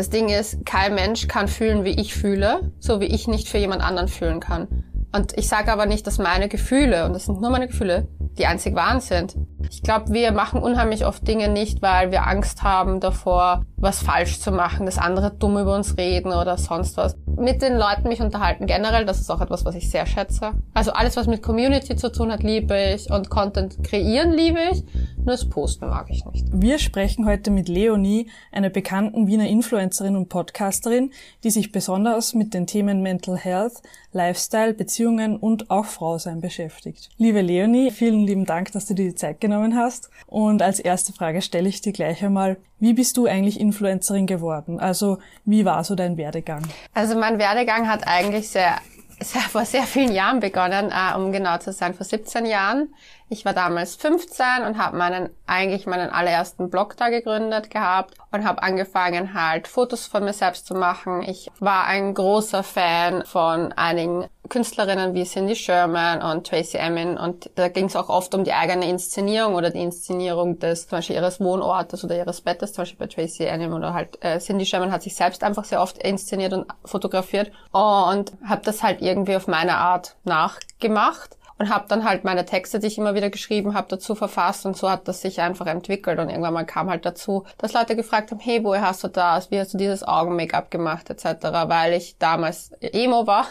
Das Ding ist, kein Mensch kann fühlen, wie ich fühle, so wie ich nicht für jemand anderen fühlen kann. Und ich sage aber nicht, dass meine Gefühle, und das sind nur meine Gefühle, die einzig wahren sind. Ich glaube, wir machen unheimlich oft Dinge nicht, weil wir Angst haben davor, was falsch zu machen, dass andere dumm über uns reden oder sonst was. Mit den Leuten mich unterhalten generell, das ist auch etwas, was ich sehr schätze. Also alles, was mit Community zu tun hat, liebe ich und Content kreieren liebe ich, nur das Posten mag ich nicht. Wir sprechen heute mit Leonie, einer bekannten Wiener Influencerin und Podcasterin, die sich besonders mit den Themen Mental Health, Lifestyle, Beziehungen und auch Frausein beschäftigt. Liebe Leonie, vielen lieben Dank, dass du dir die Zeit genommen hast. Und als erste Frage stelle ich dir gleich einmal, wie bist du eigentlich Influencerin geworden? Also wie war so dein Werdegang? Also mein Werdegang hat eigentlich sehr, sehr vor sehr vielen Jahren begonnen, äh, um genau zu sein, vor 17 Jahren. Ich war damals 15 und habe meinen eigentlich meinen allerersten Blog da gegründet gehabt und habe angefangen halt Fotos von mir selbst zu machen. Ich war ein großer Fan von einigen Künstlerinnen wie Cindy Sherman und Tracy Emin und da ging es auch oft um die eigene Inszenierung oder die Inszenierung des zum Beispiel ihres Wohnortes oder ihres Bettes, zum Beispiel bei Tracy Emin oder halt äh, Cindy Sherman hat sich selbst einfach sehr oft inszeniert und fotografiert und habe das halt irgendwie auf meine Art nachgemacht und habe dann halt meine Texte, die ich immer wieder geschrieben habe, dazu verfasst und so hat das sich einfach entwickelt und irgendwann mal kam halt dazu, dass Leute gefragt haben, hey, woher hast du das, wie hast du dieses Augen-Make-up gemacht etc., weil ich damals Emo war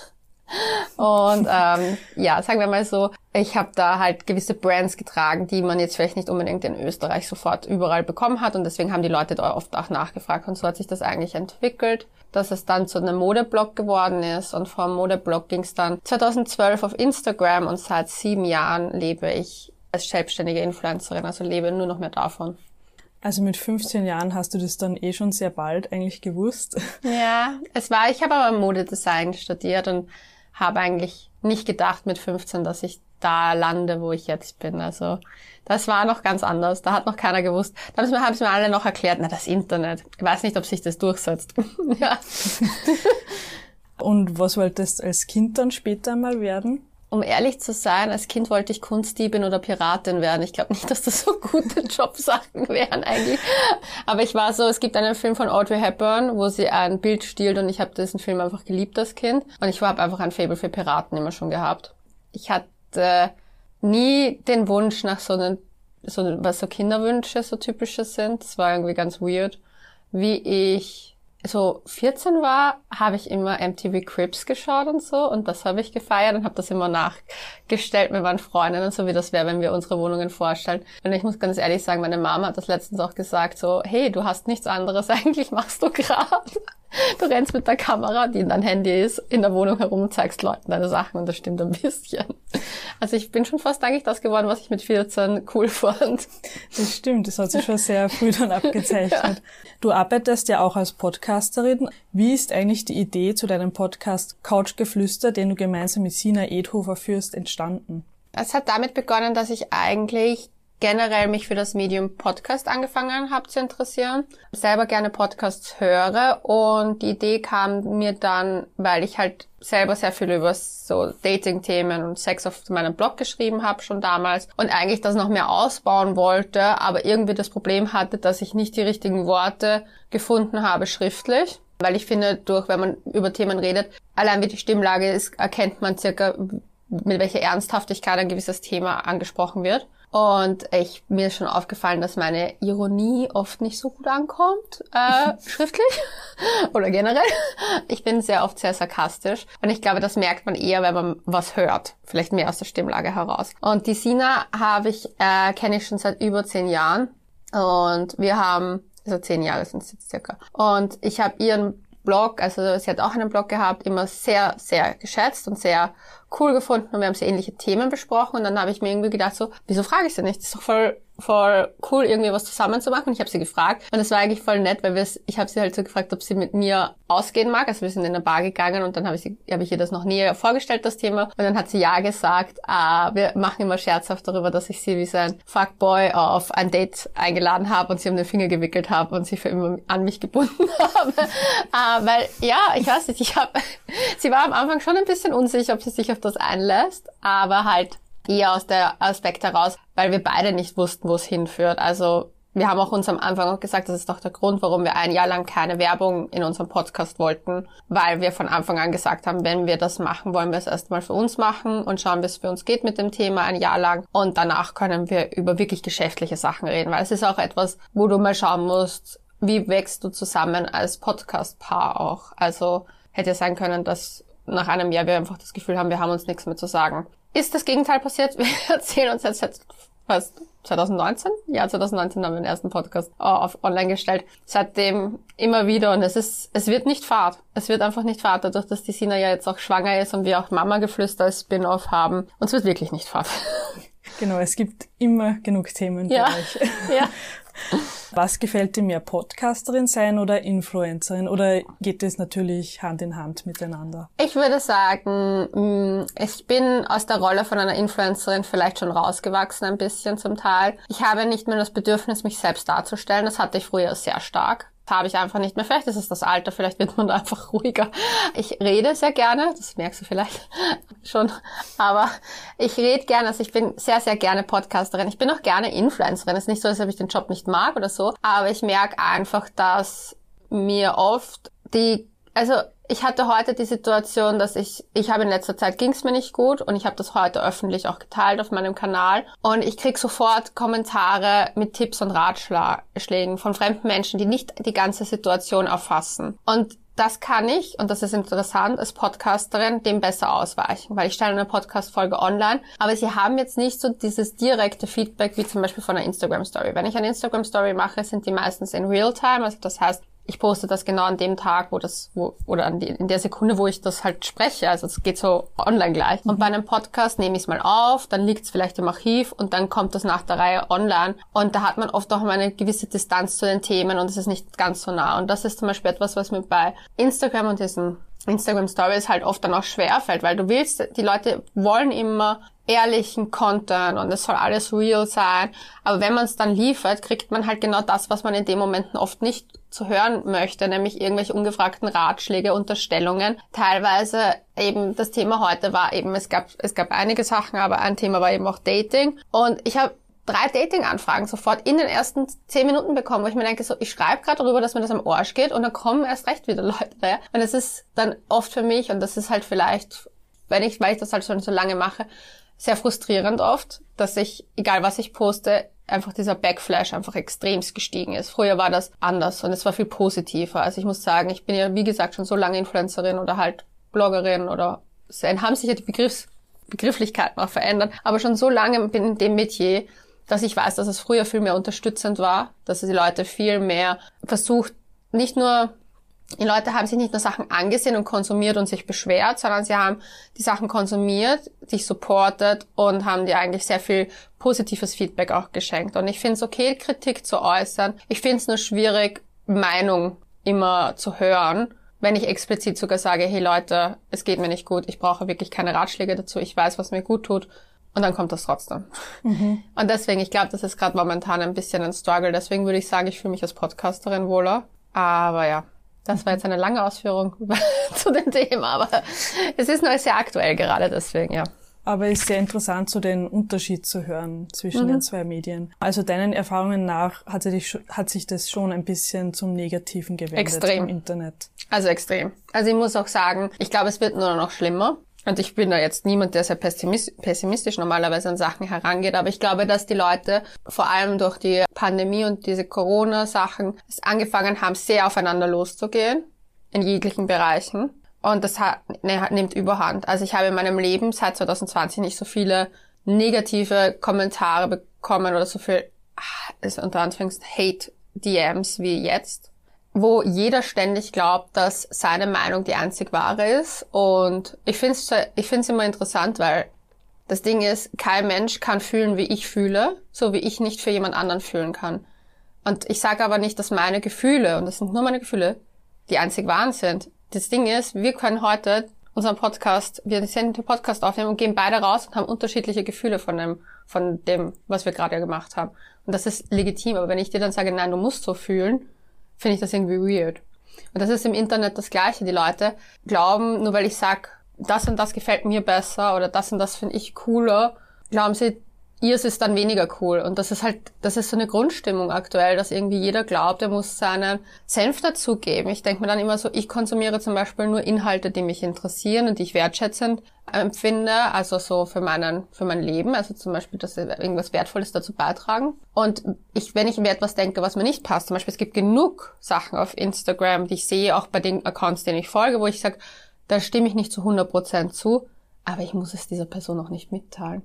und ähm, ja, sagen wir mal so, ich habe da halt gewisse Brands getragen, die man jetzt vielleicht nicht unbedingt in Österreich sofort überall bekommen hat und deswegen haben die Leute da oft auch nachgefragt und so hat sich das eigentlich entwickelt, dass es dann zu einem Modeblog geworden ist und vom Modeblog ging es dann 2012 auf Instagram und seit sieben Jahren lebe ich als selbstständige Influencerin, also lebe nur noch mehr davon. Also mit 15 Jahren hast du das dann eh schon sehr bald eigentlich gewusst. Ja, es war, ich habe aber Modedesign studiert und habe eigentlich nicht gedacht mit 15, dass ich da lande, wo ich jetzt bin. Also das war noch ganz anders. Da hat noch keiner gewusst. Dann haben es mir alle noch erklärt, na das Internet. Ich weiß nicht, ob sich das durchsetzt. Und was wolltest du als Kind dann später mal werden? Um ehrlich zu sein, als Kind wollte ich Kunstdiebin oder Piratin werden. Ich glaube nicht, dass das so gute Jobsachen wären eigentlich. Aber ich war so, es gibt einen Film von Audrey Hepburn, wo sie ein Bild stiehlt und ich habe diesen Film einfach geliebt als Kind. Und ich habe einfach ein Faible für Piraten immer schon gehabt. Ich hatte nie den Wunsch nach so einem, so, was so Kinderwünsche so typische sind. Das war irgendwie ganz weird. Wie ich so 14 war, habe ich immer MTV Crips geschaut und so und das habe ich gefeiert und habe das immer nachgestellt mit meinen Freundinnen, so wie das wäre, wenn wir unsere Wohnungen vorstellen. Und ich muss ganz ehrlich sagen, meine Mama hat das letztens auch gesagt, so, hey, du hast nichts anderes, eigentlich machst du gerade. Du rennst mit der Kamera, die in dein Handy ist, in der Wohnung herum und zeigst Leuten deine Sachen und das stimmt ein bisschen. Also ich bin schon fast eigentlich das geworden, was ich mit 14 cool fand. Das stimmt, das hat sich schon sehr früh dann abgezeichnet. Ja. Du arbeitest ja auch als Podcasterin. Wie ist eigentlich die Idee zu deinem Podcast Couchgeflüster, den du gemeinsam mit Sina Edhofer führst, entstanden? Es hat damit begonnen, dass ich eigentlich generell mich für das Medium Podcast angefangen habe zu interessieren, selber gerne Podcasts höre und die Idee kam mir dann, weil ich halt selber sehr viel über so Dating-Themen und Sex auf meinem Blog geschrieben habe schon damals und eigentlich das noch mehr ausbauen wollte, aber irgendwie das Problem hatte, dass ich nicht die richtigen Worte gefunden habe schriftlich. Weil ich finde, durch, wenn man über Themen redet, allein wie die Stimmlage ist, erkennt man circa, mit welcher Ernsthaftigkeit ein gewisses Thema angesprochen wird. Und ich, mir ist schon aufgefallen, dass meine Ironie oft nicht so gut ankommt, äh, schriftlich oder generell. Ich bin sehr oft sehr sarkastisch und ich glaube, das merkt man eher, wenn man was hört, vielleicht mehr aus der Stimmlage heraus. Und die Sina habe ich, äh, kenne ich schon seit über zehn Jahren und wir haben, also zehn Jahre sind es jetzt circa. Und ich habe ihren Blog, also sie hat auch einen Blog gehabt, immer sehr, sehr geschätzt und sehr cool gefunden und wir haben sehr ähnliche Themen besprochen und dann habe ich mir irgendwie gedacht so, wieso frage ich sie nicht? Das ist doch voll voll cool, irgendwie was zusammen zu machen. Ich habe sie gefragt und es war eigentlich voll nett, weil wir ich habe sie halt so gefragt, ob sie mit mir ausgehen mag. Also wir sind in eine Bar gegangen und dann habe ich, sie, hab ich ihr das noch näher vorgestellt, das Thema. Und dann hat sie ja gesagt, ah, wir machen immer scherzhaft darüber, dass ich sie wie so ein Fuckboy auf ein Date eingeladen habe und sie um den Finger gewickelt habe und sie für immer an mich gebunden habe. ah, weil, ja, ich weiß nicht, ich habe, sie war am Anfang schon ein bisschen unsicher, ob sie sich auf das einlässt, aber halt eher aus der Aspekt heraus, weil wir beide nicht wussten, wo es hinführt. Also wir haben auch uns am Anfang auch gesagt, das ist doch der Grund, warum wir ein Jahr lang keine Werbung in unserem Podcast wollten, weil wir von Anfang an gesagt haben, wenn wir das machen, wollen wir es erstmal für uns machen und schauen, wie es für uns geht mit dem Thema ein Jahr lang und danach können wir über wirklich geschäftliche Sachen reden, weil es ist auch etwas, wo du mal schauen musst, wie wächst du zusammen als Podcast-Paar auch. Also hätte sein können, dass nach einem Jahr wir einfach das Gefühl haben, wir haben uns nichts mehr zu sagen. Ist das Gegenteil passiert? Wir erzählen uns jetzt fast 2019? Ja, 2019 haben wir den ersten Podcast äh, auf online gestellt. Seitdem immer wieder und es ist, es wird nicht Fahrt. Es wird einfach nicht Fahrt, dadurch, dass die Sina ja jetzt auch schwanger ist und wir auch Mama-Geflüster als Spin-off haben. Uns wird wirklich nicht Fahrt. Genau, es gibt immer genug Themen ja. für euch. Ja. Was gefällt dir mehr, Podcasterin sein oder Influencerin? Oder geht es natürlich Hand in Hand miteinander? Ich würde sagen, mm, ich bin aus der Rolle von einer Influencerin vielleicht schon rausgewachsen ein bisschen zum Teil. Ich habe nicht mehr das Bedürfnis, mich selbst darzustellen. Das hatte ich früher sehr stark habe ich einfach nicht mehr. Vielleicht ist es das Alter, vielleicht wird man da einfach ruhiger. Ich rede sehr gerne, das merkst du vielleicht schon, aber ich rede gerne, also ich bin sehr, sehr gerne Podcasterin. Ich bin auch gerne Influencerin. Es ist nicht so, als ob ich den Job nicht mag oder so, aber ich merke einfach, dass mir oft die, also ich hatte heute die Situation, dass ich, ich habe in letzter Zeit ging es mir nicht gut und ich habe das heute öffentlich auch geteilt auf meinem Kanal und ich krieg sofort Kommentare mit Tipps und Ratschlägen von fremden Menschen, die nicht die ganze Situation erfassen. Und das kann ich, und das ist interessant, als Podcasterin dem besser ausweichen, weil ich stelle eine Podcast-Folge online, aber sie haben jetzt nicht so dieses direkte Feedback wie zum Beispiel von einer Instagram-Story. Wenn ich eine Instagram-Story mache, sind die meistens in Real-Time, also das heißt, ich poste das genau an dem Tag, wo das, wo, oder an die, in der Sekunde, wo ich das halt spreche. Also es geht so online gleich. Und bei einem Podcast nehme ich es mal auf, dann liegt es vielleicht im Archiv und dann kommt das nach der Reihe online. Und da hat man oft auch mal eine gewisse Distanz zu den Themen und es ist nicht ganz so nah. Und das ist zum Beispiel etwas, was mir bei Instagram und diesen Instagram Stories halt oft dann auch schwer fällt, weil du willst, die Leute wollen immer ehrlichen Content und es soll alles real sein. Aber wenn man es dann liefert, kriegt man halt genau das, was man in den Momenten oft nicht zu hören möchte, nämlich irgendwelche ungefragten Ratschläge, Unterstellungen. Teilweise eben das Thema heute war eben, es gab, es gab einige Sachen, aber ein Thema war eben auch Dating. Und ich habe drei Dating-Anfragen sofort in den ersten zehn Minuten bekommen, wo ich mir denke, so, ich schreibe gerade darüber, dass mir das am Arsch geht und dann kommen erst recht wieder Leute. Und es ist dann oft für mich, und das ist halt vielleicht, wenn ich, weil ich das halt schon so lange mache, sehr frustrierend oft, dass ich, egal was ich poste, einfach dieser Backflash einfach extremst gestiegen ist. Früher war das anders und es war viel positiver. Also ich muss sagen, ich bin ja, wie gesagt, schon so lange Influencerin oder halt Bloggerin oder haben sich ja die Begriffs Begrifflichkeiten auch verändert, aber schon so lange bin in dem Metier, dass ich weiß, dass es früher viel mehr unterstützend war, dass die Leute viel mehr versucht, nicht nur die Leute haben sich nicht nur Sachen angesehen und konsumiert und sich beschwert, sondern sie haben die Sachen konsumiert, dich supportet und haben dir eigentlich sehr viel positives Feedback auch geschenkt. Und ich finde es okay, Kritik zu äußern. Ich finde es nur schwierig, Meinung immer zu hören, wenn ich explizit sogar sage, hey Leute, es geht mir nicht gut, ich brauche wirklich keine Ratschläge dazu, ich weiß, was mir gut tut. Und dann kommt das trotzdem. Mhm. Und deswegen, ich glaube, das ist gerade momentan ein bisschen ein Struggle. Deswegen würde ich sagen, ich fühle mich als Podcasterin wohler. Aber ja, das war jetzt eine lange Ausführung zu dem Thema, aber es ist noch sehr aktuell gerade deswegen, ja. Aber es ist sehr interessant, so den Unterschied zu hören zwischen mhm. den zwei Medien. Also deinen Erfahrungen nach hat sich, hat sich das schon ein bisschen zum Negativen gewendet extrem. im Internet. Also extrem. Also ich muss auch sagen, ich glaube, es wird nur noch schlimmer. Und ich bin da jetzt niemand, der sehr pessimistisch normalerweise an Sachen herangeht, aber ich glaube, dass die Leute vor allem durch die Pandemie und diese Corona-Sachen angefangen haben, sehr aufeinander loszugehen in jeglichen Bereichen. Und das hat, ne, nimmt überhand. Also ich habe in meinem Leben seit 2020 nicht so viele negative Kommentare bekommen oder so viel, ah, ist unter Anführungszeichen Hate-DMs wie jetzt wo jeder ständig glaubt, dass seine Meinung die einzig wahre ist. Und ich finde es ich find's immer interessant, weil das Ding ist, kein Mensch kann fühlen, wie ich fühle, so wie ich nicht für jemand anderen fühlen kann. Und ich sage aber nicht, dass meine Gefühle, und das sind nur meine Gefühle, die einzig wahren sind. Das Ding ist, wir können heute unseren Podcast, wir senden den Podcast aufnehmen und gehen beide raus und haben unterschiedliche Gefühle von dem, von dem, was wir gerade gemacht haben. Und das ist legitim. Aber wenn ich dir dann sage, nein, du musst so fühlen, finde ich das irgendwie weird. Und das ist im Internet das Gleiche. Die Leute glauben, nur weil ich sag, das und das gefällt mir besser oder das und das finde ich cooler, glauben sie, ihrs ist dann weniger cool. Und das ist halt, das ist so eine Grundstimmung aktuell, dass irgendwie jeder glaubt, er muss seinen Senf dazugeben. Ich denke mir dann immer so, ich konsumiere zum Beispiel nur Inhalte, die mich interessieren und die ich wertschätzend empfinde, also so für meinen, für mein Leben, also zum Beispiel, dass irgendwas Wertvolles dazu beitragen. Und ich, wenn ich mir etwas denke, was mir nicht passt, zum Beispiel, es gibt genug Sachen auf Instagram, die ich sehe, auch bei den Accounts, denen ich folge, wo ich sage, da stimme ich nicht zu 100% zu, aber ich muss es dieser Person auch nicht mitteilen.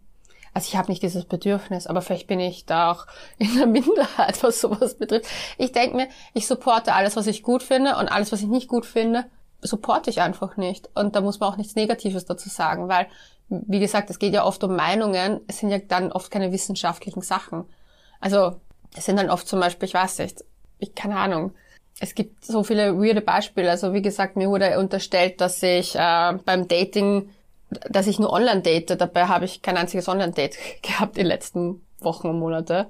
Also ich habe nicht dieses Bedürfnis, aber vielleicht bin ich da auch in der Minderheit, was sowas betrifft. Ich denke mir, ich supporte alles, was ich gut finde und alles, was ich nicht gut finde, supporte ich einfach nicht. Und da muss man auch nichts Negatives dazu sagen, weil, wie gesagt, es geht ja oft um Meinungen, es sind ja dann oft keine wissenschaftlichen Sachen. Also es sind dann oft zum Beispiel, ich weiß nicht, ich keine Ahnung, es gibt so viele weirde Beispiele. Also wie gesagt, mir wurde unterstellt, dass ich äh, beim Dating dass ich nur online date. Dabei habe ich kein einziges Online-Date gehabt die letzten Wochen und Monate.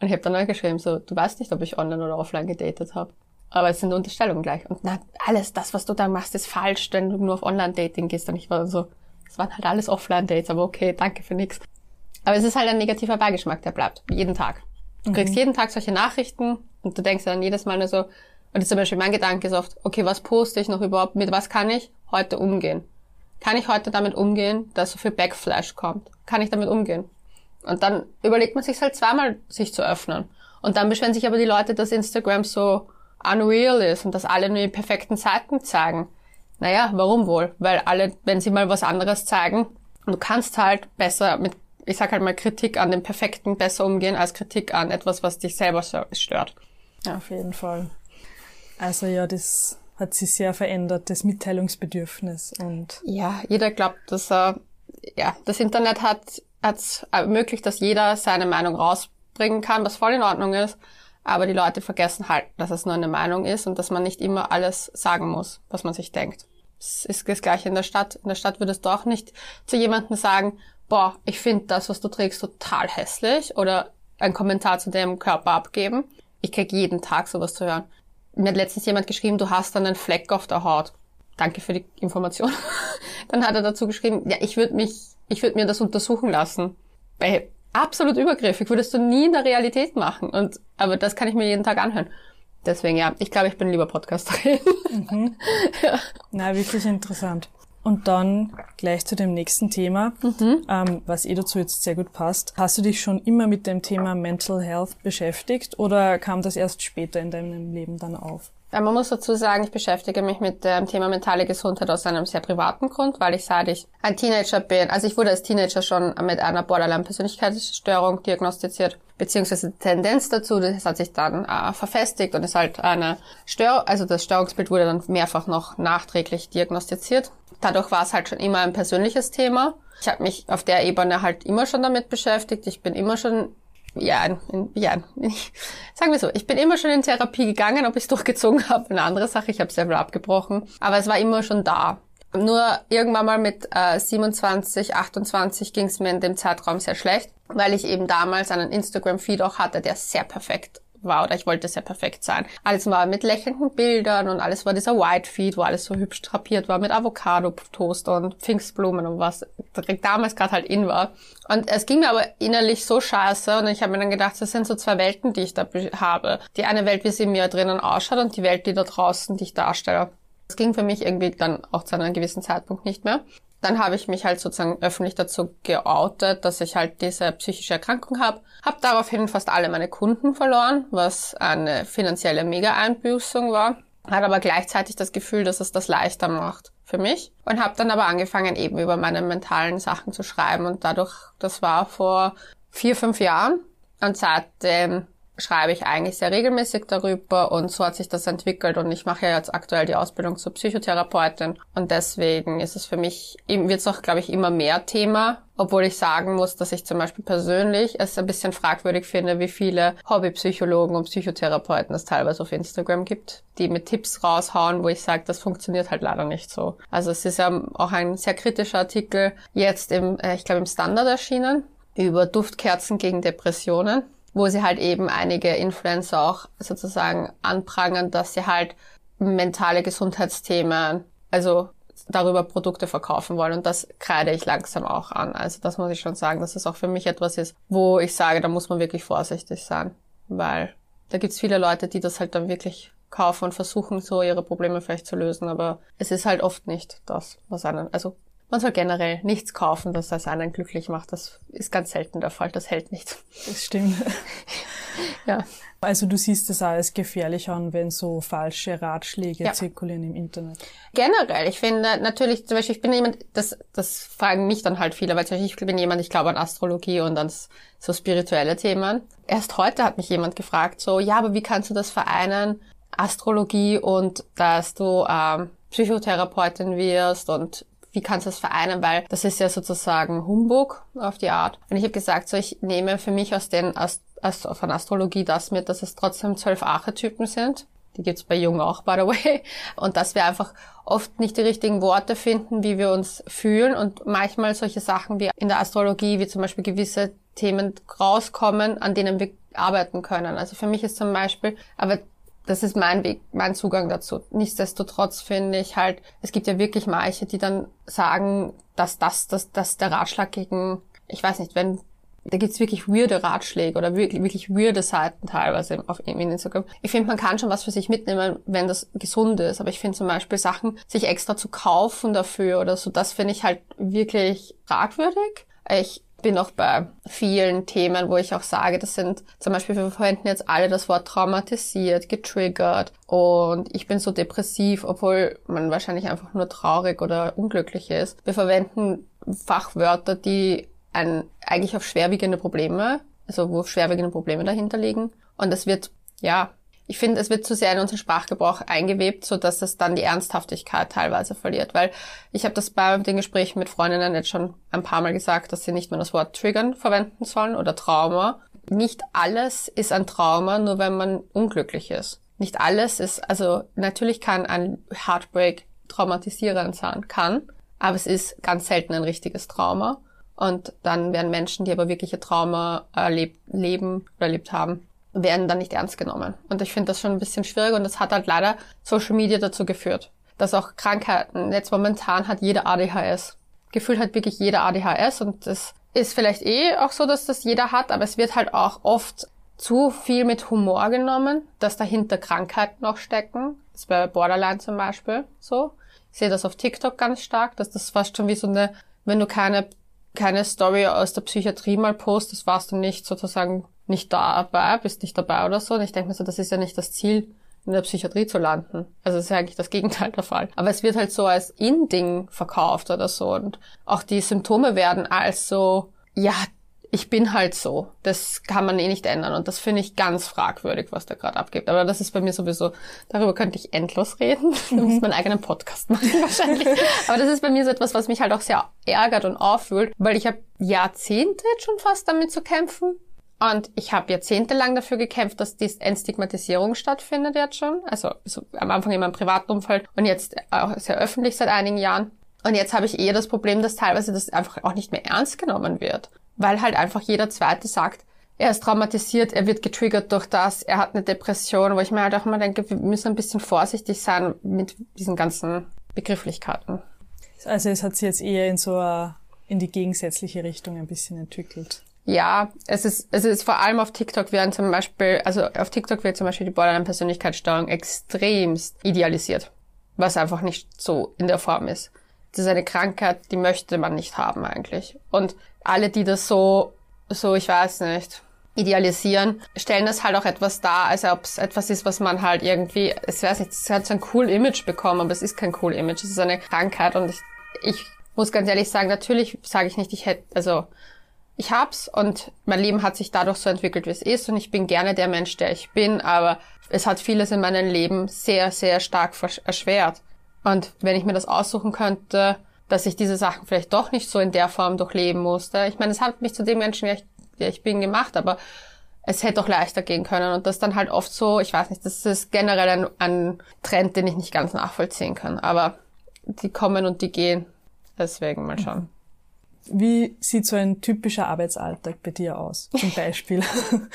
Und ich habe dann geschrieben, so, du weißt nicht, ob ich online oder offline gedatet habe. Aber es sind Unterstellungen gleich. Und na, alles, das, was du da machst, ist falsch, wenn du nur auf Online-Dating gehst. Und ich war so, es waren halt alles Offline-Dates, aber okay, danke für nix. Aber es ist halt ein negativer Beigeschmack, der bleibt. Jeden Tag. Du kriegst mhm. jeden Tag solche Nachrichten und du denkst dann jedes Mal nur so, und zum Beispiel mein Gedanke ist oft, okay, was poste ich noch überhaupt, mit was kann ich heute umgehen? Kann ich heute damit umgehen, dass so viel Backflash kommt? Kann ich damit umgehen? Und dann überlegt man sich halt zweimal, sich zu öffnen. Und dann beschweren sich aber die Leute, dass Instagram so unreal ist und dass alle nur die perfekten Seiten zeigen. Naja, warum wohl? Weil alle, wenn sie mal was anderes zeigen, du kannst halt besser mit, ich sag halt mal, Kritik an dem Perfekten besser umgehen als Kritik an etwas, was dich selber stört. Ja, auf jeden Fall. Also ja, das hat sich sehr verändert, das Mitteilungsbedürfnis und. Ja, jeder glaubt, dass er, ja, das Internet hat, hat ermöglicht, dass jeder seine Meinung rausbringen kann, was voll in Ordnung ist. Aber die Leute vergessen halt, dass es nur eine Meinung ist und dass man nicht immer alles sagen muss, was man sich denkt. Es ist das gleiche in der Stadt. In der Stadt würdest du auch nicht zu jemandem sagen, boah, ich finde das, was du trägst, total hässlich oder einen Kommentar zu dem Körper abgeben. Ich krieg jeden Tag sowas zu hören mir hat letztens jemand geschrieben, du hast dann einen Fleck auf der Haut. Danke für die Information. dann hat er dazu geschrieben, ja, ich würde mich, ich würde mir das untersuchen lassen. Bei absolut übergriffig würdest du nie in der Realität machen. Und aber das kann ich mir jeden Tag anhören. Deswegen ja, ich glaube, ich bin lieber Podcasterin. Mhm. ja. Na, wirklich interessant. Und dann gleich zu dem nächsten Thema, mhm. ähm, was eh dazu jetzt sehr gut passt. Hast du dich schon immer mit dem Thema Mental Health beschäftigt oder kam das erst später in deinem Leben dann auf? Man muss dazu sagen, ich beschäftige mich mit dem Thema mentale Gesundheit aus einem sehr privaten Grund, weil ich seit ich ein Teenager bin, also ich wurde als Teenager schon mit einer Borderline-Persönlichkeitsstörung diagnostiziert, beziehungsweise Tendenz dazu, das hat sich dann äh, verfestigt und ist halt eine Störung, also das Störungsbild wurde dann mehrfach noch nachträglich diagnostiziert. Dadurch war es halt schon immer ein persönliches Thema. Ich habe mich auf der Ebene halt immer schon damit beschäftigt. Ich bin immer schon ja, in, ja, ich, sagen wir so, ich bin immer schon in Therapie gegangen, ob ich es durchgezogen habe, eine andere Sache, ich habe viel abgebrochen, aber es war immer schon da. Nur irgendwann mal mit äh, 27, 28 ging es mir in dem Zeitraum sehr schlecht, weil ich eben damals einen Instagram-Feed auch hatte, der sehr perfekt war oder ich wollte sehr perfekt sein. Alles war mit lächelnden Bildern und alles war dieser White Feed, wo alles so hübsch drapiert war mit Avocado-Toast und Pfingstblumen und was damals gerade halt in war. Und es ging mir aber innerlich so scheiße und ich habe mir dann gedacht, das sind so zwei Welten, die ich da habe. Die eine Welt, wie sie mir drinnen ausschaut und die Welt, die da draußen, die ich darstelle. Das ging für mich irgendwie dann auch zu einem gewissen Zeitpunkt nicht mehr dann habe ich mich halt sozusagen öffentlich dazu geoutet, dass ich halt diese psychische Erkrankung habe. Habe daraufhin fast alle meine Kunden verloren, was eine finanzielle Mega-Einbüßung war. Hat aber gleichzeitig das Gefühl, dass es das leichter macht für mich. Und habe dann aber angefangen, eben über meine mentalen Sachen zu schreiben. Und dadurch, das war vor vier, fünf Jahren. Und seitdem schreibe ich eigentlich sehr regelmäßig darüber und so hat sich das entwickelt und ich mache ja jetzt aktuell die Ausbildung zur Psychotherapeutin und deswegen ist es für mich, wird es auch, glaube ich, immer mehr Thema, obwohl ich sagen muss, dass ich zum Beispiel persönlich es ein bisschen fragwürdig finde, wie viele Hobbypsychologen und Psychotherapeuten es teilweise auf Instagram gibt, die mit Tipps raushauen, wo ich sage, das funktioniert halt leider nicht so. Also es ist ja auch ein sehr kritischer Artikel jetzt im, äh, ich glaube, im Standard erschienen über Duftkerzen gegen Depressionen wo sie halt eben einige Influencer auch sozusagen anprangern, dass sie halt mentale Gesundheitsthemen, also darüber Produkte verkaufen wollen. Und das kreide ich langsam auch an. Also das muss ich schon sagen, dass es auch für mich etwas ist, wo ich sage, da muss man wirklich vorsichtig sein. Weil da gibt's viele Leute, die das halt dann wirklich kaufen und versuchen, so ihre Probleme vielleicht zu lösen. Aber es ist halt oft nicht das, was einen, also man soll generell nichts kaufen, das das einen glücklich macht. Das ist ganz selten der Fall. Das hält nicht. Das stimmt. ja. Also du siehst es als gefährlich an, wenn so falsche Ratschläge ja. zirkulieren im Internet. Generell, ich finde natürlich, zum Beispiel, ich bin jemand, das, das fragen mich dann halt viele, weil zum Beispiel ich bin jemand, ich glaube an Astrologie und an so spirituelle Themen. Erst heute hat mich jemand gefragt, so, ja, aber wie kannst du das vereinen, Astrologie und dass du ähm, Psychotherapeutin wirst und wie kannst du das vereinen, weil das ist ja sozusagen Humbug auf die Art. Und ich habe gesagt, so ich nehme für mich aus den aus, aus, von Astrologie das mit, dass es trotzdem zwölf Archetypen sind. Die gibt's bei Jung auch, by the way. Und dass wir einfach oft nicht die richtigen Worte finden, wie wir uns fühlen und manchmal solche Sachen wie in der Astrologie, wie zum Beispiel gewisse Themen rauskommen, an denen wir arbeiten können. Also für mich ist zum Beispiel, aber das ist mein Weg, mein Zugang dazu. Nichtsdestotrotz finde ich halt, es gibt ja wirklich manche, die dann sagen, dass das, dass, dass der Ratschlag gegen, ich weiß nicht, wenn, da gibt's wirklich weirde Ratschläge oder wirklich, wirklich weirde Seiten teilweise auf Instagram. Ich finde, man kann schon was für sich mitnehmen, wenn das gesund ist. Aber ich finde zum Beispiel Sachen, sich extra zu kaufen dafür oder so, das finde ich halt wirklich fragwürdig. Ich bin auch bei vielen Themen, wo ich auch sage, das sind zum Beispiel, wir verwenden jetzt alle das Wort traumatisiert, getriggert und ich bin so depressiv, obwohl man wahrscheinlich einfach nur traurig oder unglücklich ist. Wir verwenden Fachwörter, die ein, eigentlich auf schwerwiegende Probleme, also wo schwerwiegende Probleme dahinter liegen. Und es wird, ja, ich finde, es wird zu sehr in unseren Sprachgebrauch eingewebt, so dass es dann die Ernsthaftigkeit teilweise verliert. Weil ich habe das bei den Gesprächen mit Freundinnen jetzt schon ein paar Mal gesagt, dass sie nicht mehr das Wort triggern verwenden sollen oder Trauma. Nicht alles ist ein Trauma, nur wenn man unglücklich ist. Nicht alles ist, also natürlich kann ein Heartbreak traumatisierend sein, kann, aber es ist ganz selten ein richtiges Trauma. Und dann werden Menschen, die aber wirkliche Trauma erlebt, leben oder erlebt haben, werden dann nicht ernst genommen. Und ich finde das schon ein bisschen schwierig und das hat halt leider Social Media dazu geführt, dass auch Krankheiten, jetzt momentan hat jeder ADHS. Gefühlt hat wirklich jeder ADHS und das ist vielleicht eh auch so, dass das jeder hat, aber es wird halt auch oft zu viel mit Humor genommen, dass dahinter Krankheiten noch stecken. Das ist bei Borderline zum Beispiel so. Ich sehe das auf TikTok ganz stark, dass das fast schon wie so eine, wenn du keine, keine Story aus der Psychiatrie mal postest, warst du nicht sozusagen nicht dabei, bist nicht dabei oder so. Und ich denke mir so, das ist ja nicht das Ziel, in der Psychiatrie zu landen. Also das ist ja eigentlich das Gegenteil der Fall. Aber es wird halt so als In-Ding verkauft oder so. Und auch die Symptome werden als so, ja, ich bin halt so. Das kann man eh nicht ändern. Und das finde ich ganz fragwürdig, was da gerade abgibt. Aber das ist bei mir sowieso, darüber könnte ich endlos reden. Da muss mhm. meinen eigenen Podcast machen wahrscheinlich. Aber das ist bei mir so etwas, was mich halt auch sehr ärgert und auffühlt, weil ich habe Jahrzehnte jetzt schon fast damit zu kämpfen und ich habe jahrzehntelang dafür gekämpft, dass die Entstigmatisierung stattfindet jetzt schon. Also so am Anfang in meinem privaten Umfeld und jetzt auch sehr öffentlich seit einigen Jahren. Und jetzt habe ich eher das Problem, dass teilweise das einfach auch nicht mehr ernst genommen wird. Weil halt einfach jeder Zweite sagt, er ist traumatisiert, er wird getriggert durch das, er hat eine Depression, wo ich mir halt auch immer denke, wir müssen ein bisschen vorsichtig sein mit diesen ganzen Begrifflichkeiten. Also es hat sich jetzt eher in so eine, in die gegensätzliche Richtung ein bisschen entwickelt. Ja, es ist, es ist vor allem auf TikTok werden zum Beispiel, also auf TikTok wird zum Beispiel die Borderline-Persönlichkeitsstörung extremst idealisiert, was einfach nicht so in der Form ist. Das ist eine Krankheit, die möchte man nicht haben eigentlich. Und alle, die das so, so, ich weiß nicht, idealisieren, stellen das halt auch etwas dar, als ob es etwas ist, was man halt irgendwie, ich weiß nicht, es hat so ein cool Image bekommen, aber es ist kein cool Image, es ist eine Krankheit und ich, ich muss ganz ehrlich sagen, natürlich sage ich nicht, ich hätte, also ich hab's und mein Leben hat sich dadurch so entwickelt, wie es ist und ich bin gerne der Mensch, der ich bin, aber es hat vieles in meinem Leben sehr, sehr stark erschwert. Und wenn ich mir das aussuchen könnte, dass ich diese Sachen vielleicht doch nicht so in der Form durchleben musste. Ich meine, es hat mich zu dem Menschen, der ich, der ich bin, gemacht, aber es hätte auch leichter gehen können. Und das dann halt oft so, ich weiß nicht, das ist generell ein, ein Trend, den ich nicht ganz nachvollziehen kann. Aber die kommen und die gehen. Deswegen mal schauen. Wie sieht so ein typischer Arbeitsalltag bei dir aus, zum Beispiel?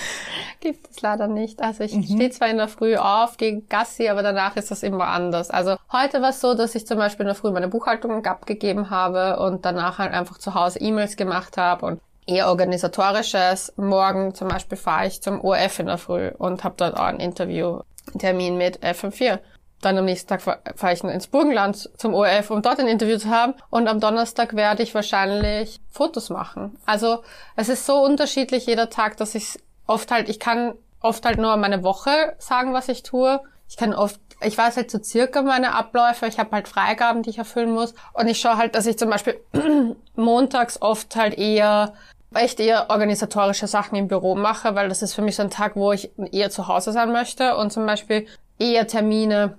Gibt es leider nicht. Also ich mhm. stehe zwar in der Früh auf, gehe Gassi, aber danach ist das immer anders. Also heute war es so, dass ich zum Beispiel in der Früh meine Buchhaltung abgegeben habe und danach halt einfach zu Hause E-Mails gemacht habe und eher organisatorisches. Morgen zum Beispiel fahre ich zum ORF in der Früh und habe dort auch einen Interviewtermin mit FM4. Dann am nächsten Tag fahre ich ins Burgenland zum ORF, um dort ein Interview zu haben. Und am Donnerstag werde ich wahrscheinlich Fotos machen. Also es ist so unterschiedlich jeder Tag, dass ich oft halt, ich kann oft halt nur meine Woche sagen, was ich tue. Ich kann oft, ich weiß halt so circa meine Abläufe. Ich habe halt Freigaben, die ich erfüllen muss. Und ich schaue halt, dass ich zum Beispiel montags oft halt eher echt eher organisatorische Sachen im Büro mache, weil das ist für mich so ein Tag, wo ich eher zu Hause sein möchte und zum Beispiel eher Termine,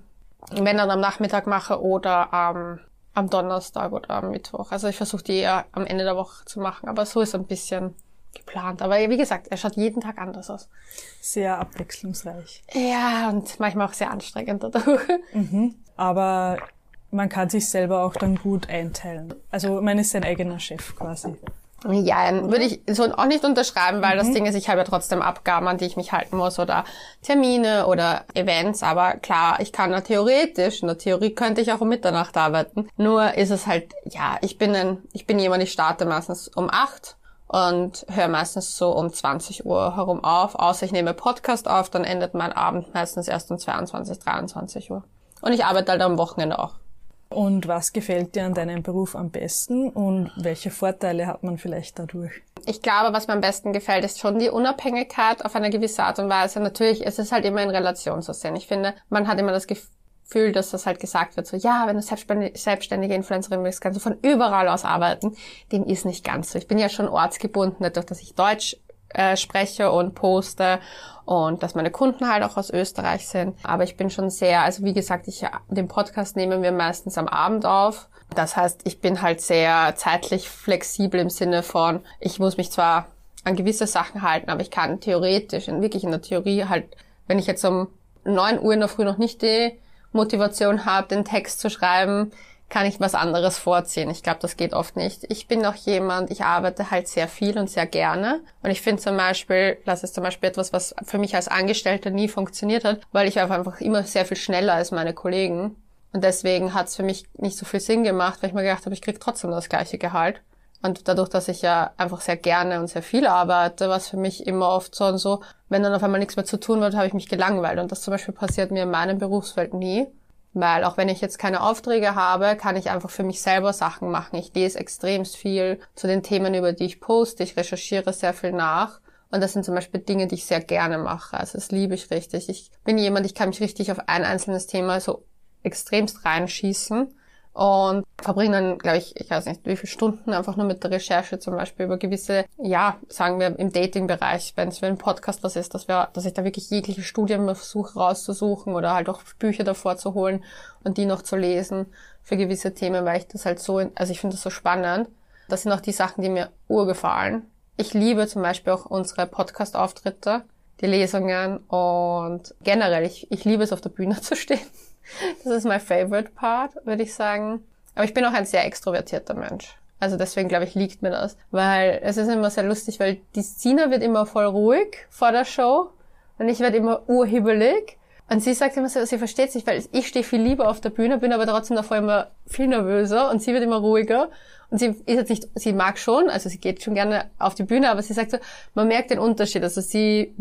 wenn dann am Nachmittag mache oder am, am Donnerstag oder am Mittwoch. Also ich versuche die eher am Ende der Woche zu machen, aber so ist ein bisschen geplant. Aber wie gesagt, er schaut jeden Tag anders aus. Sehr abwechslungsreich. Ja, und manchmal auch sehr anstrengend dadurch. Mhm. Aber man kann sich selber auch dann gut einteilen. Also man ist sein eigener Chef quasi. Ja, würde ich so auch nicht unterschreiben, weil mhm. das Ding ist, ich habe ja trotzdem Abgaben, an die ich mich halten muss oder Termine oder Events. Aber klar, ich kann ja theoretisch, in der Theorie könnte ich auch um Mitternacht arbeiten. Nur ist es halt, ja, ich bin ein, ich bin jemand, ich starte meistens um acht und höre meistens so um 20 Uhr herum auf. Außer ich nehme Podcast auf, dann endet mein Abend meistens erst um 22, 23 Uhr. Und ich arbeite halt am Wochenende auch. Und was gefällt dir an deinem Beruf am besten und welche Vorteile hat man vielleicht dadurch? Ich glaube, was mir am besten gefällt, ist schon die Unabhängigkeit auf eine gewisse Art und Weise. Natürlich, es ist halt immer in Relation zu sehen. Ich finde, man hat immer das Gefühl, dass das halt gesagt wird, so, ja, wenn du selbstständige Influencerin bist, kannst du von überall aus arbeiten. Dem ist nicht ganz so. Ich bin ja schon ortsgebunden, dadurch, dass ich Deutsch äh, spreche und poste und dass meine Kunden halt auch aus Österreich sind. Aber ich bin schon sehr, also wie gesagt, ich, den Podcast nehmen wir meistens am Abend auf. Das heißt, ich bin halt sehr zeitlich flexibel im Sinne von, ich muss mich zwar an gewisse Sachen halten, aber ich kann theoretisch, wirklich in der Theorie halt, wenn ich jetzt um neun Uhr in der Früh noch nicht die Motivation habe, den Text zu schreiben, kann ich was anderes vorziehen. Ich glaube, das geht oft nicht. Ich bin auch jemand, ich arbeite halt sehr viel und sehr gerne. Und ich finde zum Beispiel, das ist zum Beispiel etwas, was für mich als Angestellter nie funktioniert hat, weil ich einfach immer sehr viel schneller als meine Kollegen. Und deswegen hat es für mich nicht so viel Sinn gemacht, weil ich mir gedacht habe, ich krieg trotzdem das gleiche Gehalt. Und dadurch, dass ich ja einfach sehr gerne und sehr viel arbeite, was für mich immer oft so und so, wenn dann auf einmal nichts mehr zu tun wird, habe ich mich gelangweilt. Und das zum Beispiel passiert mir in meinem Berufsfeld nie. Weil auch wenn ich jetzt keine Aufträge habe, kann ich einfach für mich selber Sachen machen. Ich lese extremst viel zu den Themen, über die ich poste. Ich recherchiere sehr viel nach. Und das sind zum Beispiel Dinge, die ich sehr gerne mache. Also das liebe ich richtig. Ich bin jemand, ich kann mich richtig auf ein einzelnes Thema so extremst reinschießen und verbringen dann, glaube ich, ich weiß nicht, wie viele Stunden einfach nur mit der Recherche zum Beispiel über gewisse, ja, sagen wir im Dating-Bereich, wenn es für einen Podcast was ist, dass wir, dass ich da wirklich jegliche Studien versuche rauszusuchen oder halt auch Bücher davor zu holen und die noch zu lesen für gewisse Themen, weil ich das halt so, also ich finde das so spannend. Das sind auch die Sachen, die mir urgefallen. Ich liebe zum Beispiel auch unsere Podcast-Auftritte, die Lesungen und generell, ich, ich liebe es auf der Bühne zu stehen. Das ist mein favorite part, würde ich sagen. Aber ich bin auch ein sehr extrovertierter Mensch. Also deswegen glaube ich, liegt mir das. Weil es ist immer sehr lustig, weil die Sina wird immer voll ruhig vor der Show und ich werde immer urhibbelig. Und sie sagt immer so, sie versteht sich, weil ich stehe viel lieber auf der Bühne, bin aber trotzdem davor immer viel nervöser und sie wird immer ruhiger. Und sie ist jetzt nicht, sie mag schon, also sie geht schon gerne auf die Bühne, aber sie sagt so, man merkt den Unterschied. Also sie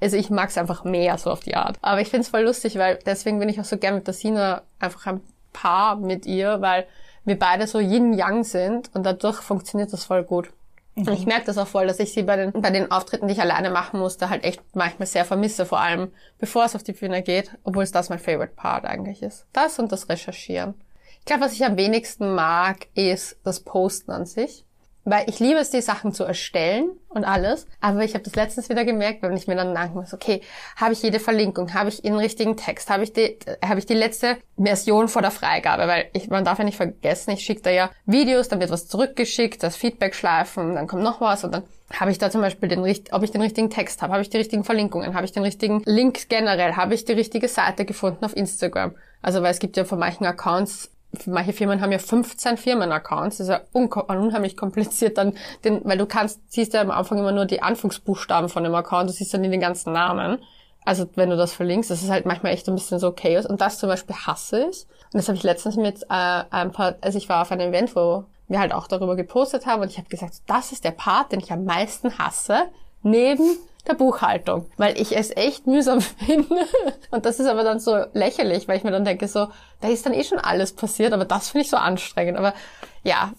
also ich mag es einfach mehr so auf die Art. Aber ich finde es voll lustig, weil deswegen bin ich auch so gern mit der Sina einfach ein Paar mit ihr, weil wir beide so Yin-Yang sind und dadurch funktioniert das voll gut. Mhm. Und ich merke das auch voll, dass ich sie bei den, bei den Auftritten, die ich alleine machen musste, halt echt manchmal sehr vermisse, vor allem bevor es auf die Bühne geht, obwohl es das mein Favorite Part eigentlich ist. Das und das Recherchieren. Ich glaube, was ich am wenigsten mag, ist das Posten an sich. Weil ich liebe es, die Sachen zu erstellen und alles. Aber ich habe das letztens wieder gemerkt, wenn ich mir dann muss, okay, habe ich jede Verlinkung, habe ich den richtigen Text, habe ich die, habe ich die letzte Version vor der Freigabe, weil ich, man darf ja nicht vergessen, ich schicke da ja Videos, dann wird was zurückgeschickt, das Feedback schleifen, dann kommt noch was und dann habe ich da zum Beispiel den, ob ich den richtigen Text habe, habe ich die richtigen Verlinkungen, habe ich den richtigen Link generell, habe ich die richtige Seite gefunden auf Instagram. Also weil es gibt ja von manchen Accounts manche Firmen haben ja 15 Firmenaccounts, das ist ja unheimlich kompliziert dann, den, weil du kannst, siehst ja am Anfang immer nur die Anfangsbuchstaben von dem Account, du siehst dann nie den ganzen Namen. Also wenn du das verlinkst, das ist halt manchmal echt ein bisschen so Chaos. Und das zum Beispiel hasse ich. Und das habe ich letztens mit äh, ein paar, also ich war auf einem Event, wo wir halt auch darüber gepostet haben und ich habe gesagt, das ist der Part, den ich am meisten hasse, neben der Buchhaltung, weil ich es echt mühsam finde. Und das ist aber dann so lächerlich, weil ich mir dann denke, so, da ist dann eh schon alles passiert, aber das finde ich so anstrengend. Aber ja,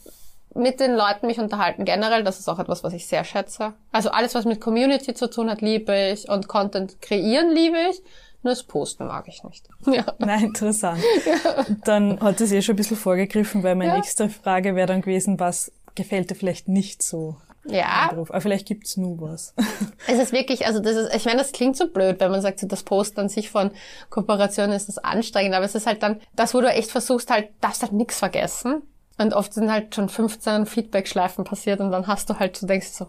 mit den Leuten mich unterhalten generell, das ist auch etwas, was ich sehr schätze. Also alles, was mit Community zu tun hat, liebe ich und Content kreieren liebe ich. Nur das Posten mag ich nicht. Ja. Nein, interessant. Ja. Dann hat es eh schon ein bisschen vorgegriffen, weil meine ja. nächste Frage wäre dann gewesen, was gefällt dir vielleicht nicht so ja. Drauf. Aber vielleicht gibt's nur was. Es ist wirklich, also das ist, ich meine, das klingt so blöd, wenn man sagt, so das Posten an sich von Kooperationen ist das anstrengend, aber es ist halt dann das, wo du echt versuchst, halt, darfst halt nichts vergessen. Und oft sind halt schon 15 Feedback-Schleifen passiert und dann hast du halt, du denkst so,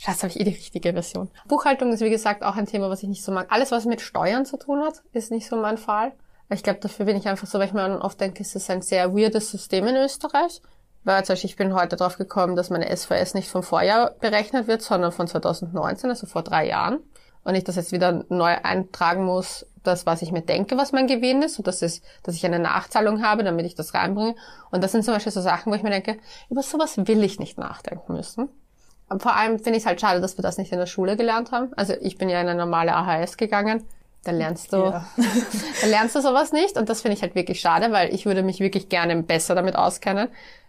Scheiße, habe ich eh die richtige Version. Buchhaltung ist, wie gesagt, auch ein Thema, was ich nicht so mag. Alles, was mit Steuern zu tun hat, ist nicht so mein Fall. Ich glaube, dafür bin ich einfach so, weil ich mir oft denke, es ist ein sehr weirdes System in Österreich. Weil zum Beispiel, ich bin heute drauf gekommen, dass meine SVS nicht vom Vorjahr berechnet wird, sondern von 2019, also vor drei Jahren. Und ich das jetzt wieder neu eintragen muss, das, was ich mir denke, was mein Gewinn ist, und das ist, dass ich eine Nachzahlung habe, damit ich das reinbringe. Und das sind zum Beispiel so Sachen, wo ich mir denke, über sowas will ich nicht nachdenken müssen. Und vor allem finde ich es halt schade, dass wir das nicht in der Schule gelernt haben. Also ich bin ja in eine normale AHS gegangen. Da lernst du, ja. da lernst du sowas nicht. Und das finde ich halt wirklich schade, weil ich würde mich wirklich gerne besser damit auskennen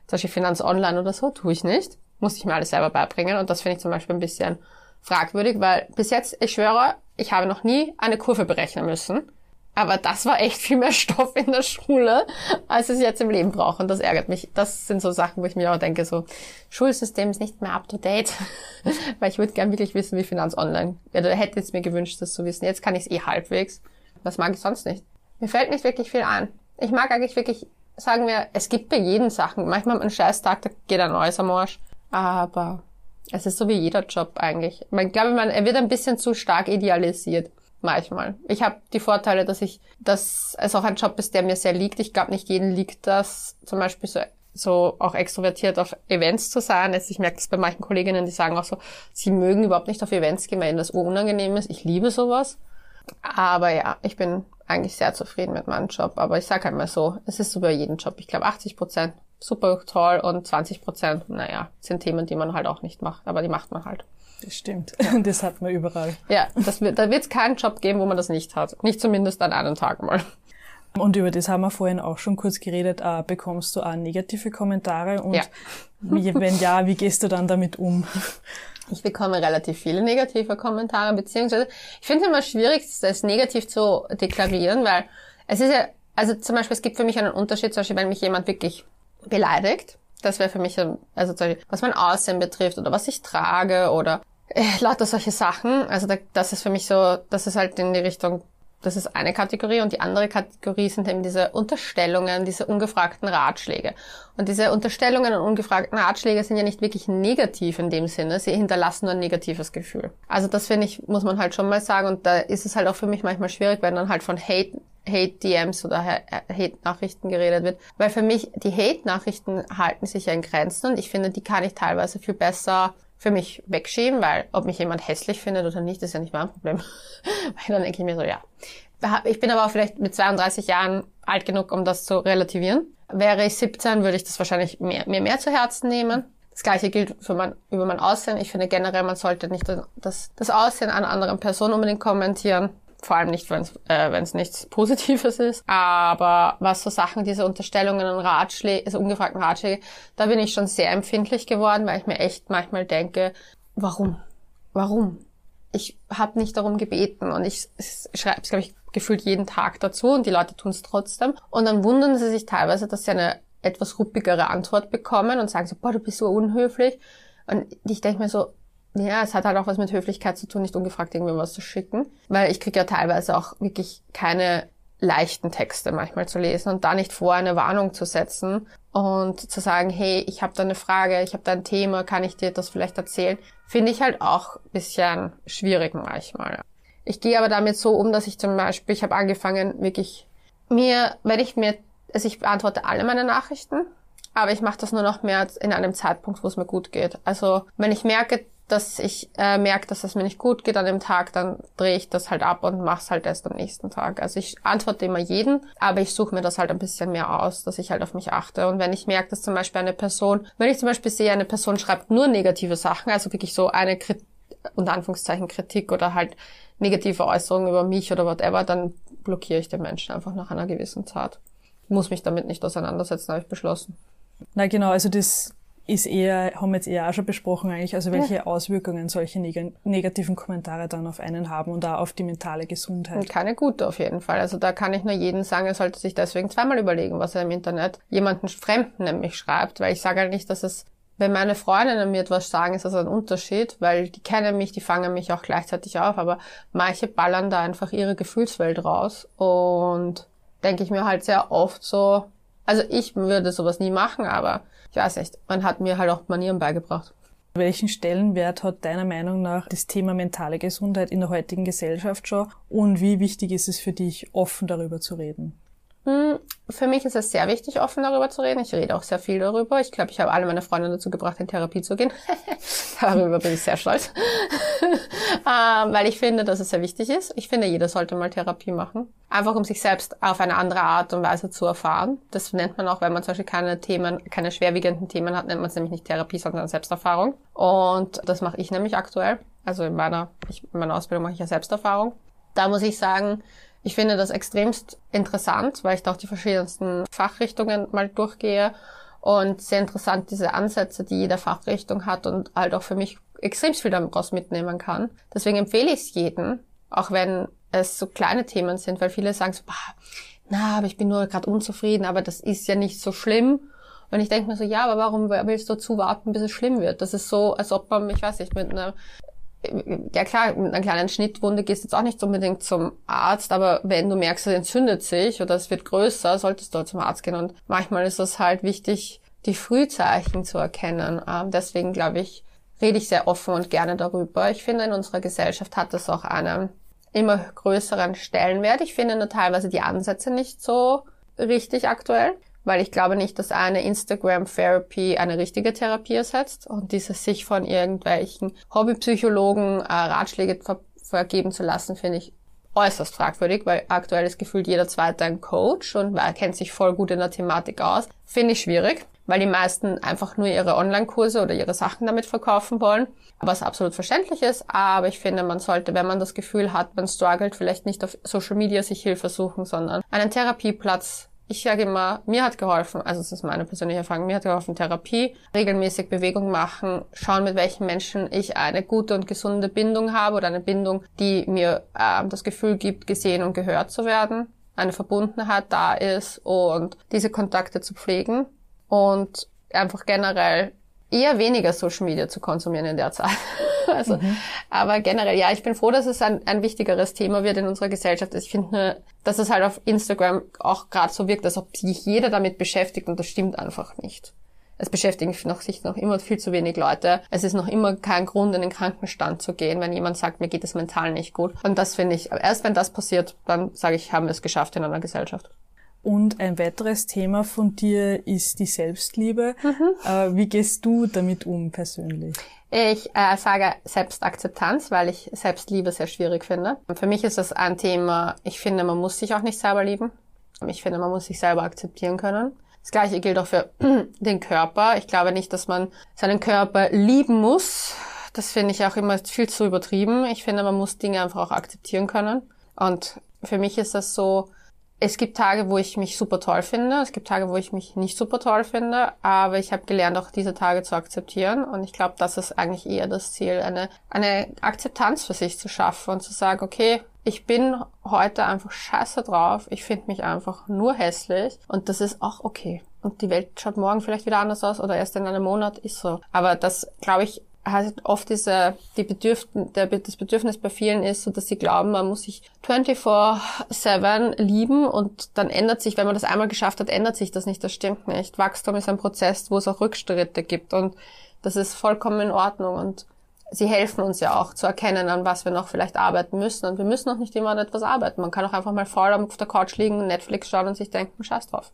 zum Beispiel Finanz Online oder so, tue ich nicht. Muss ich mir alles selber beibringen. Und das finde ich zum Beispiel ein bisschen fragwürdig, weil bis jetzt, ich schwöre, ich habe noch nie eine Kurve berechnen müssen. Aber das war echt viel mehr Stoff in der Schule, als ich jetzt im Leben brauche. Und das ärgert mich. Das sind so Sachen, wo ich mir auch denke, so, Schulsystem ist nicht mehr up to date. Weil ich würde gern wirklich wissen, wie Finanz online. Da hätte es mir gewünscht, das zu wissen. Jetzt kann ich es eh halbwegs. Was mag ich sonst nicht? Mir fällt nicht wirklich viel ein. Ich mag eigentlich wirklich sagen wir, es gibt bei jedem Sachen. Manchmal am Scheißtag, da geht ein neues am Arsch. Aber es ist so wie jeder Job eigentlich. Ich glaube, man, er wird ein bisschen zu stark idealisiert. Manchmal. Ich habe die Vorteile, dass ich, dass es auch ein Job ist, der mir sehr liegt. Ich glaube, nicht jedem liegt das, zum Beispiel so, so auch extrovertiert auf Events zu sein. Jetzt, ich merke das bei manchen Kolleginnen, die sagen auch so, sie mögen überhaupt nicht auf Events gehen, weil ihnen das unangenehm ist. Ich liebe sowas. Aber ja, ich bin eigentlich sehr zufrieden mit meinem Job. Aber ich sage halt mal so, es ist so bei jedem Job. Ich glaube 80 Prozent super toll und 20 Prozent, naja, sind Themen, die man halt auch nicht macht, aber die macht man halt. Das stimmt. Ja. Das hat man überall. Ja, das da wird es keinen Job geben, wo man das nicht hat. Nicht zumindest an einem Tag mal. Und über das haben wir vorhin auch schon kurz geredet. Äh, bekommst du auch negative Kommentare? Und ja. wenn ja, wie gehst du dann damit um? Ich bekomme relativ viele negative Kommentare, beziehungsweise ich finde es immer schwierig, das negativ zu deklarieren, weil es ist ja, also zum Beispiel, es gibt für mich einen Unterschied, zum Beispiel, wenn mich jemand wirklich beleidigt, das wäre für mich, also was mein Aussehen betrifft oder was ich trage oder äh, lauter solche Sachen. Also da, das ist für mich so, das ist halt in die Richtung das ist eine Kategorie und die andere Kategorie sind eben diese Unterstellungen, diese ungefragten Ratschläge. Und diese Unterstellungen und ungefragten Ratschläge sind ja nicht wirklich negativ in dem Sinne, sie hinterlassen nur ein negatives Gefühl. Also das finde ich, muss man halt schon mal sagen und da ist es halt auch für mich manchmal schwierig, wenn dann halt von Hate Hate-DMs oder Hate-Nachrichten geredet wird. Weil für mich, die Hate-Nachrichten halten sich ja in Grenzen und ich finde, die kann ich teilweise viel besser für mich wegschieben, weil ob mich jemand hässlich findet oder nicht, ist ja nicht mein Problem. weil dann denke ich mir so, ja. Ich bin aber auch vielleicht mit 32 Jahren alt genug, um das zu relativieren. Wäre ich 17, würde ich das wahrscheinlich mehr, mir mehr zu Herzen nehmen. Das gleiche gilt für mein, über mein Aussehen. Ich finde generell, man sollte nicht das, das Aussehen einer anderen Person unbedingt kommentieren. Vor allem nicht, wenn es äh, nichts Positives ist. Aber was so Sachen, diese Unterstellungen und Ratschläge, also ungefragten Ratschläge, da bin ich schon sehr empfindlich geworden, weil ich mir echt manchmal denke, warum? Warum? Ich habe nicht darum gebeten und ich schreibe es, glaube ich, gefühlt jeden Tag dazu und die Leute tun es trotzdem. Und dann wundern sie sich teilweise, dass sie eine etwas ruppigere Antwort bekommen und sagen so, boah, du bist so unhöflich. Und ich denke mir so, ja, es hat halt auch was mit Höflichkeit zu tun, nicht ungefragt irgendwem was zu schicken. Weil ich kriege ja teilweise auch wirklich keine leichten Texte manchmal zu lesen und da nicht vor eine Warnung zu setzen und zu sagen, hey, ich habe da eine Frage, ich habe da ein Thema, kann ich dir das vielleicht erzählen, finde ich halt auch ein bisschen schwierig manchmal. Ich gehe aber damit so um, dass ich zum Beispiel, ich habe angefangen, wirklich mir, wenn ich mir Also ich beantworte alle meine Nachrichten, aber ich mache das nur noch mehr in einem Zeitpunkt, wo es mir gut geht. Also wenn ich merke, dass ich äh, merke, dass es mir nicht gut geht an dem Tag, dann drehe ich das halt ab und mache es halt erst am nächsten Tag. Also ich antworte immer jeden, aber ich suche mir das halt ein bisschen mehr aus, dass ich halt auf mich achte. Und wenn ich merke, dass zum Beispiel eine Person, wenn ich zum Beispiel sehe, eine Person schreibt nur negative Sachen, also wirklich so eine Krit unter Anführungszeichen Kritik oder halt negative Äußerungen über mich oder whatever, dann blockiere ich den Menschen einfach nach einer gewissen Zeit. Ich muss mich damit nicht auseinandersetzen, habe ich beschlossen. Na genau, also das ist eher, haben wir jetzt eher auch schon besprochen eigentlich, also welche ja. Auswirkungen solche neg negativen Kommentare dann auf einen haben und auch auf die mentale Gesundheit. Keine gute auf jeden Fall. Also da kann ich nur jeden sagen, er sollte sich deswegen zweimal überlegen, was er im Internet jemanden Fremden nämlich schreibt, weil ich sage halt nicht, dass es wenn meine Freundinnen mir etwas sagen, ist das ein Unterschied, weil die kennen mich, die fangen mich auch gleichzeitig auf, aber manche ballern da einfach ihre Gefühlswelt raus und denke ich mir halt sehr oft so, also ich würde sowas nie machen, aber ich weiß nicht, man hat mir halt auch Manieren beigebracht. Welchen Stellenwert hat deiner Meinung nach das Thema mentale Gesundheit in der heutigen Gesellschaft schon und wie wichtig ist es für dich, offen darüber zu reden? Hm, für mich ist es sehr wichtig, offen darüber zu reden. Ich rede auch sehr viel darüber. Ich glaube, ich habe alle meine Freunde dazu gebracht, in Therapie zu gehen. darüber bin ich sehr stolz. ähm, weil ich finde, dass es sehr wichtig ist. Ich finde, jeder sollte mal Therapie machen. Einfach um sich selbst auf eine andere Art und Weise zu erfahren. Das nennt man auch, wenn man zum Beispiel keine Themen, keine schwerwiegenden Themen hat, nennt man es nämlich nicht Therapie, sondern Selbsterfahrung. Und das mache ich nämlich aktuell. Also in meiner, ich, in meiner Ausbildung mache ich ja Selbsterfahrung. Da muss ich sagen, ich finde das extremst interessant, weil ich da auch die verschiedensten Fachrichtungen mal durchgehe und sehr interessant diese Ansätze, die jede Fachrichtung hat und halt auch für mich extrem viel daraus mitnehmen kann. Deswegen empfehle ich es jedem, auch wenn es so kleine Themen sind, weil viele sagen so, bah, na, aber ich bin nur gerade unzufrieden, aber das ist ja nicht so schlimm. Und ich denke mir so, ja, aber warum willst du zuwarten, bis es schlimm wird? Das ist so, als ob man, ich weiß nicht, mit einer ja klar, mit einer kleinen Schnittwunde gehst du jetzt auch nicht unbedingt zum Arzt, aber wenn du merkst, es entzündet sich oder es wird größer, solltest du zum Arzt gehen. Und manchmal ist es halt wichtig, die Frühzeichen zu erkennen. Ähm, deswegen glaube ich, rede ich sehr offen und gerne darüber. Ich finde, in unserer Gesellschaft hat das auch einen immer größeren Stellenwert. Ich finde nur teilweise die Ansätze nicht so richtig aktuell weil ich glaube nicht, dass eine Instagram-Therapy eine richtige Therapie ersetzt und dieses sich von irgendwelchen Hobbypsychologen äh, Ratschläge ver vergeben zu lassen, finde ich äußerst fragwürdig, weil aktuell ist gefühlt jeder zweite ein Coach und kennt sich voll gut in der Thematik aus. Finde ich schwierig, weil die meisten einfach nur ihre Online-Kurse oder ihre Sachen damit verkaufen wollen, was absolut verständlich ist. Aber ich finde, man sollte, wenn man das Gefühl hat, man struggelt, vielleicht nicht auf Social Media sich Hilfe suchen, sondern einen Therapieplatz ich sage immer, mir hat geholfen, also es ist meine persönliche Erfahrung, mir hat geholfen Therapie, regelmäßig Bewegung machen, schauen, mit welchen Menschen ich eine gute und gesunde Bindung habe oder eine Bindung, die mir äh, das Gefühl gibt, gesehen und gehört zu werden, eine Verbundenheit da ist und diese Kontakte zu pflegen und einfach generell eher weniger Social Media zu konsumieren in der Zeit. also, mhm. aber generell, ja, ich bin froh, dass es ein, ein wichtigeres Thema wird in unserer Gesellschaft. Ich finde nur, dass es halt auf Instagram auch gerade so wirkt, als ob sich jeder damit beschäftigt und das stimmt einfach nicht. Es beschäftigen noch, sich noch immer viel zu wenig Leute. Es ist noch immer kein Grund, in den Krankenstand zu gehen, wenn jemand sagt, mir geht es mental nicht gut. Und das finde ich, erst wenn das passiert, dann sage ich, haben wir es geschafft in einer Gesellschaft. Und ein weiteres Thema von dir ist die Selbstliebe. Mhm. Äh, wie gehst du damit um persönlich? Ich äh, sage Selbstakzeptanz, weil ich Selbstliebe sehr schwierig finde. Für mich ist das ein Thema, ich finde, man muss sich auch nicht selber lieben. Ich finde, man muss sich selber akzeptieren können. Das gleiche gilt auch für den Körper. Ich glaube nicht, dass man seinen Körper lieben muss. Das finde ich auch immer viel zu übertrieben. Ich finde, man muss Dinge einfach auch akzeptieren können. Und für mich ist das so, es gibt Tage, wo ich mich super toll finde, es gibt Tage, wo ich mich nicht super toll finde, aber ich habe gelernt, auch diese Tage zu akzeptieren und ich glaube, das ist eigentlich eher das Ziel, eine, eine Akzeptanz für sich zu schaffen und zu sagen, okay, ich bin heute einfach scheiße drauf, ich finde mich einfach nur hässlich und das ist auch okay. Und die Welt schaut morgen vielleicht wieder anders aus oder erst in einem Monat ist so. Aber das, glaube ich, halt oft diese, die Bedürf der, das Bedürfnis bei vielen ist, so dass sie glauben, man muss sich 24-7 lieben und dann ändert sich, wenn man das einmal geschafft hat, ändert sich das nicht. Das stimmt nicht. Wachstum ist ein Prozess, wo es auch Rückschritte gibt und das ist vollkommen in Ordnung und sie helfen uns ja auch zu erkennen, an was wir noch vielleicht arbeiten müssen und wir müssen auch nicht immer an etwas arbeiten. Man kann auch einfach mal faul auf der Couch liegen, Netflix schauen und sich denken, scheiß drauf.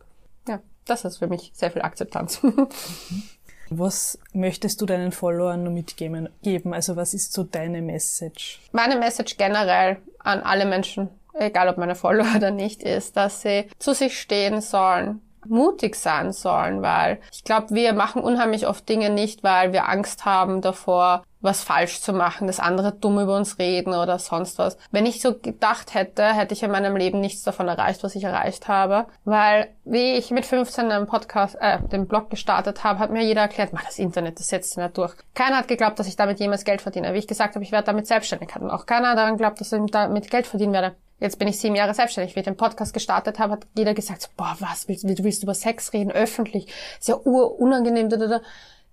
ja, das ist für mich sehr viel Akzeptanz. Was möchtest du deinen Followern nur mitgeben? Geben? Also was ist so deine Message? Meine Message generell an alle Menschen, egal ob meine Follower oder nicht, ist, dass sie zu sich stehen sollen, mutig sein sollen, weil ich glaube, wir machen unheimlich oft Dinge nicht, weil wir Angst haben davor, was falsch zu machen, dass andere dumm über uns reden oder sonst was. Wenn ich so gedacht hätte, hätte ich in meinem Leben nichts davon erreicht, was ich erreicht habe, weil wie ich mit 15 einen Podcast, äh, den Blog gestartet habe, hat mir jeder erklärt, mach das Internet, das setzt sich nicht durch. Keiner hat geglaubt, dass ich damit jemals Geld verdiene. Wie ich gesagt habe, ich werde damit selbstständig. Hat auch keiner daran geglaubt, dass ich damit Geld verdienen werde. Jetzt bin ich sieben Jahre selbstständig. Wie ich den Podcast gestartet habe, hat jeder gesagt, so, boah, was, willst, du willst über Sex reden, öffentlich? Ist ja urunangenehm. Da, da, da.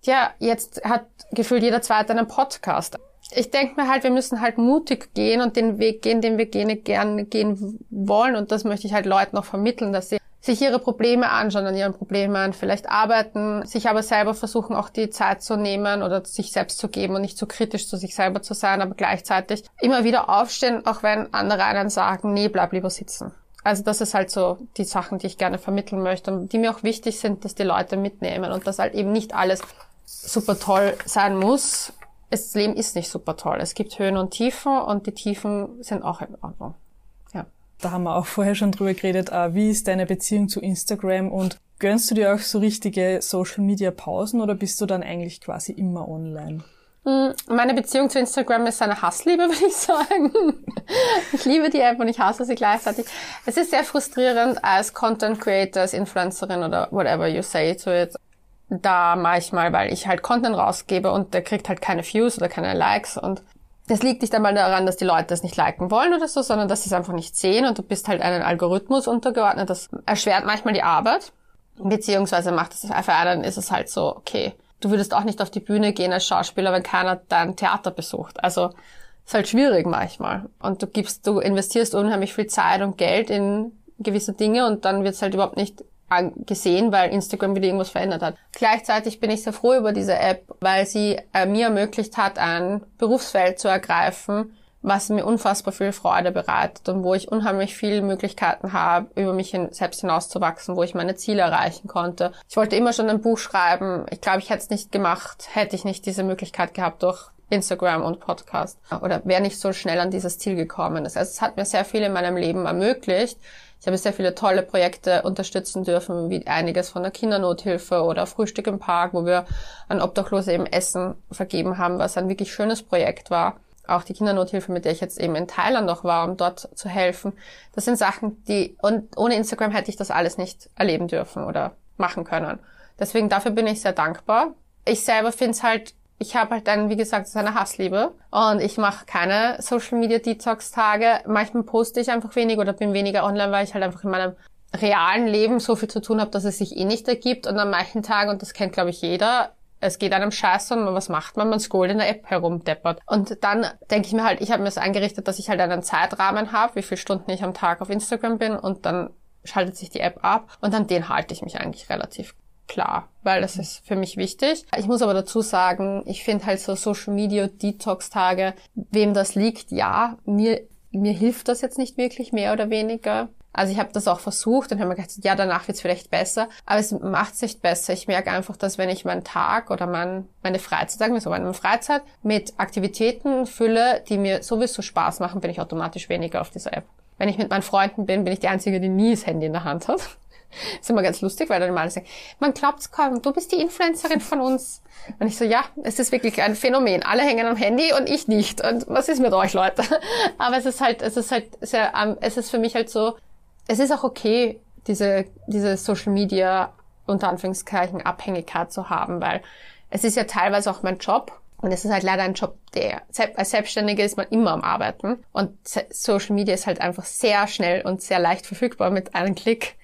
Tja, jetzt hat gefühlt jeder Zweite einen Podcast. Ich denke mir halt, wir müssen halt mutig gehen und den Weg gehen, den wir gerne, gerne gehen wollen. Und das möchte ich halt Leuten noch vermitteln, dass sie sich ihre Probleme anschauen, an ihren Problemen vielleicht arbeiten, sich aber selber versuchen, auch die Zeit zu nehmen oder sich selbst zu geben und nicht zu kritisch zu sich selber zu sein, aber gleichzeitig immer wieder aufstehen, auch wenn andere einen sagen, nee, bleib lieber sitzen. Also das ist halt so die Sachen, die ich gerne vermitteln möchte und die mir auch wichtig sind, dass die Leute mitnehmen und dass halt eben nicht alles super toll sein muss. Das Leben ist nicht super toll. Es gibt Höhen und Tiefen und die Tiefen sind auch in Ordnung. Da haben wir auch vorher schon drüber geredet. Äh, wie ist deine Beziehung zu Instagram und gönnst du dir auch so richtige Social Media Pausen oder bist du dann eigentlich quasi immer online? Hm, meine Beziehung zu Instagram ist eine Hassliebe, würde ich sagen. Ich liebe die App und ich hasse sie gleichzeitig. Es ist sehr frustrierend als Content Creator, als Influencerin oder whatever you say to it, da manchmal, weil ich halt Content rausgebe und der kriegt halt keine Views oder keine Likes und das liegt nicht einmal daran, dass die Leute es nicht liken wollen oder so, sondern dass sie es einfach nicht sehen und du bist halt einem Algorithmus untergeordnet. Das erschwert manchmal die Arbeit, beziehungsweise macht es für einen ist es halt so, okay, du würdest auch nicht auf die Bühne gehen als Schauspieler, wenn keiner dein Theater besucht. Also ist halt schwierig manchmal. Und du gibst, du investierst unheimlich viel Zeit und Geld in gewisse Dinge und dann wird es halt überhaupt nicht gesehen, weil Instagram wieder irgendwas verändert hat. Gleichzeitig bin ich sehr froh über diese App, weil sie äh, mir ermöglicht hat, ein Berufsfeld zu ergreifen, was mir unfassbar viel Freude bereitet und wo ich unheimlich viele Möglichkeiten habe, über mich hin, selbst hinauszuwachsen, wo ich meine Ziele erreichen konnte. Ich wollte immer schon ein Buch schreiben. Ich glaube, ich hätte es nicht gemacht, hätte ich nicht diese Möglichkeit gehabt durch Instagram und Podcast oder wäre nicht so schnell an dieses Ziel gekommen. Also es hat mir sehr viel in meinem Leben ermöglicht, ich habe sehr viele tolle Projekte unterstützen dürfen, wie einiges von der Kindernothilfe oder Frühstück im Park, wo wir an Obdachlose eben Essen vergeben haben, was ein wirklich schönes Projekt war. Auch die Kindernothilfe, mit der ich jetzt eben in Thailand noch war, um dort zu helfen. Das sind Sachen, die, und ohne Instagram hätte ich das alles nicht erleben dürfen oder machen können. Deswegen dafür bin ich sehr dankbar. Ich selber finde es halt ich habe halt dann, wie gesagt, so eine Hassliebe und ich mache keine Social Media Detox Tage. Manchmal poste ich einfach wenig oder bin weniger online, weil ich halt einfach in meinem realen Leben so viel zu tun habe, dass es sich eh nicht ergibt. Und an manchen Tagen, und das kennt glaube ich jeder, es geht einem scheiße und was macht man? Man scrollt in der App herumdeppert. Und dann denke ich mir halt, ich habe mir das eingerichtet, dass ich halt einen Zeitrahmen habe, wie viele Stunden ich am Tag auf Instagram bin und dann schaltet sich die App ab und an den halte ich mich eigentlich relativ klar, weil das ist für mich wichtig. Ich muss aber dazu sagen, ich finde halt so Social Media Detox Tage, wem das liegt, ja, mir mir hilft das jetzt nicht wirklich mehr oder weniger. Also ich habe das auch versucht und habe mir gedacht, ja, danach wird's vielleicht besser. Aber es macht es nicht besser. Ich merke einfach, dass wenn ich meinen Tag oder mein, meine Freizeit, sagen wir so, meine Freizeit mit Aktivitäten fülle, die mir sowieso Spaß machen, bin ich automatisch weniger auf dieser App. Wenn ich mit meinen Freunden bin, bin ich die Einzige, die nie das Handy in der Hand hat ist immer ganz lustig, weil dann mal sagen, man glaubt's kaum, du bist die Influencerin von uns. Und ich so, ja, es ist wirklich ein Phänomen. Alle hängen am Handy und ich nicht. Und was ist mit euch, Leute? Aber es ist halt, es ist halt sehr, um, es ist für mich halt so, es ist auch okay, diese, diese Social Media unter Anführungszeichen Abhängigkeit zu haben, weil es ist ja teilweise auch mein Job. Und es ist halt leider ein Job, der als Selbstständiger ist man immer am Arbeiten. Und Social Media ist halt einfach sehr schnell und sehr leicht verfügbar mit einem Klick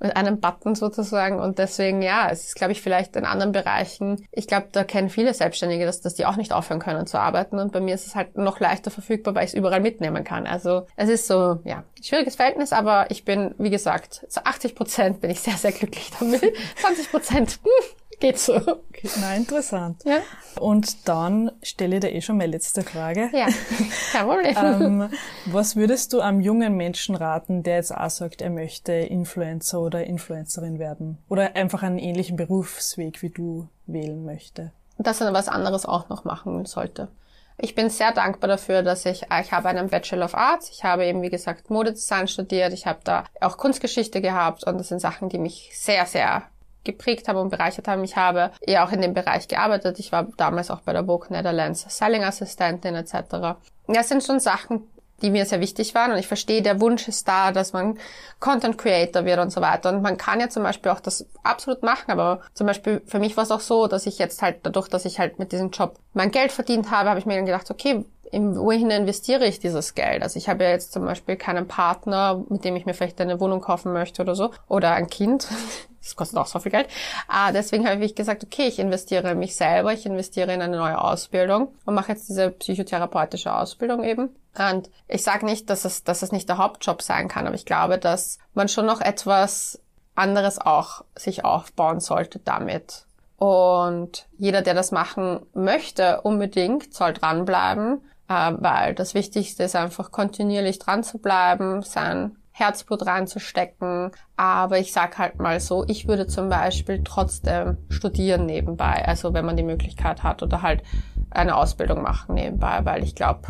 mit einem Button sozusagen. Und deswegen, ja, es ist, glaube ich, vielleicht in anderen Bereichen, ich glaube, da kennen viele Selbstständige, dass, dass die auch nicht aufhören können zu arbeiten. Und bei mir ist es halt noch leichter verfügbar, weil ich es überall mitnehmen kann. Also es ist so, ja, schwieriges Verhältnis, aber ich bin, wie gesagt, zu 80 Prozent bin ich sehr, sehr glücklich damit. 20 Prozent, hm, Geht so. Okay, na, interessant. Ja. Und dann stelle ich dir eh schon meine letzte Frage. Ja, kein Problem. ähm, was würdest du einem jungen Menschen raten, der jetzt auch sagt, er möchte Influencer oder Influencerin werden? Oder einfach einen ähnlichen Berufsweg wie du wählen möchte? Dass er was anderes auch noch machen sollte. Ich bin sehr dankbar dafür, dass ich, ich habe einen Bachelor of Arts, ich habe eben, wie gesagt, Modedesign studiert, ich habe da auch Kunstgeschichte gehabt und das sind Sachen, die mich sehr, sehr geprägt haben und bereichert haben. Ich habe eher auch in dem Bereich gearbeitet. Ich war damals auch bei der Vogue Netherlands Selling Assistentin etc. Das sind schon Sachen, die mir sehr wichtig waren. Und ich verstehe, der Wunsch ist da, dass man Content Creator wird und so weiter. Und man kann ja zum Beispiel auch das absolut machen. Aber zum Beispiel für mich war es auch so, dass ich jetzt halt dadurch, dass ich halt mit diesem Job mein Geld verdient habe, habe ich mir dann gedacht, okay, wohin investiere ich dieses Geld? Also ich habe ja jetzt zum Beispiel keinen Partner, mit dem ich mir vielleicht eine Wohnung kaufen möchte oder so. Oder ein Kind. Das kostet auch so viel Geld. Ah, deswegen habe ich gesagt, okay, ich investiere in mich selber, ich investiere in eine neue Ausbildung und mache jetzt diese psychotherapeutische Ausbildung eben. Und ich sage nicht, dass es, dass es nicht der Hauptjob sein kann, aber ich glaube, dass man schon noch etwas anderes auch sich aufbauen sollte damit. Und jeder, der das machen möchte, unbedingt soll dranbleiben weil das Wichtigste ist einfach kontinuierlich dran zu bleiben, sein Herzblut reinzustecken. Aber ich sag halt mal so, ich würde zum Beispiel trotzdem studieren nebenbei, also wenn man die Möglichkeit hat oder halt eine Ausbildung machen nebenbei, weil ich glaube,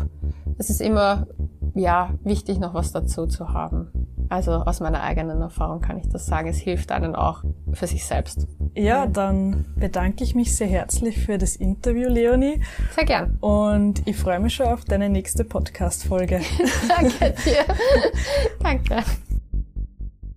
es ist immer ja wichtig, noch was dazu zu haben. Also aus meiner eigenen Erfahrung kann ich das sagen. Es hilft einen auch für sich selbst. Ja, dann bedanke ich mich sehr herzlich für das Interview, Leonie. Sehr gern. Und ich freue mich schon auf deine nächste Podcast-Folge. Danke dir. Danke.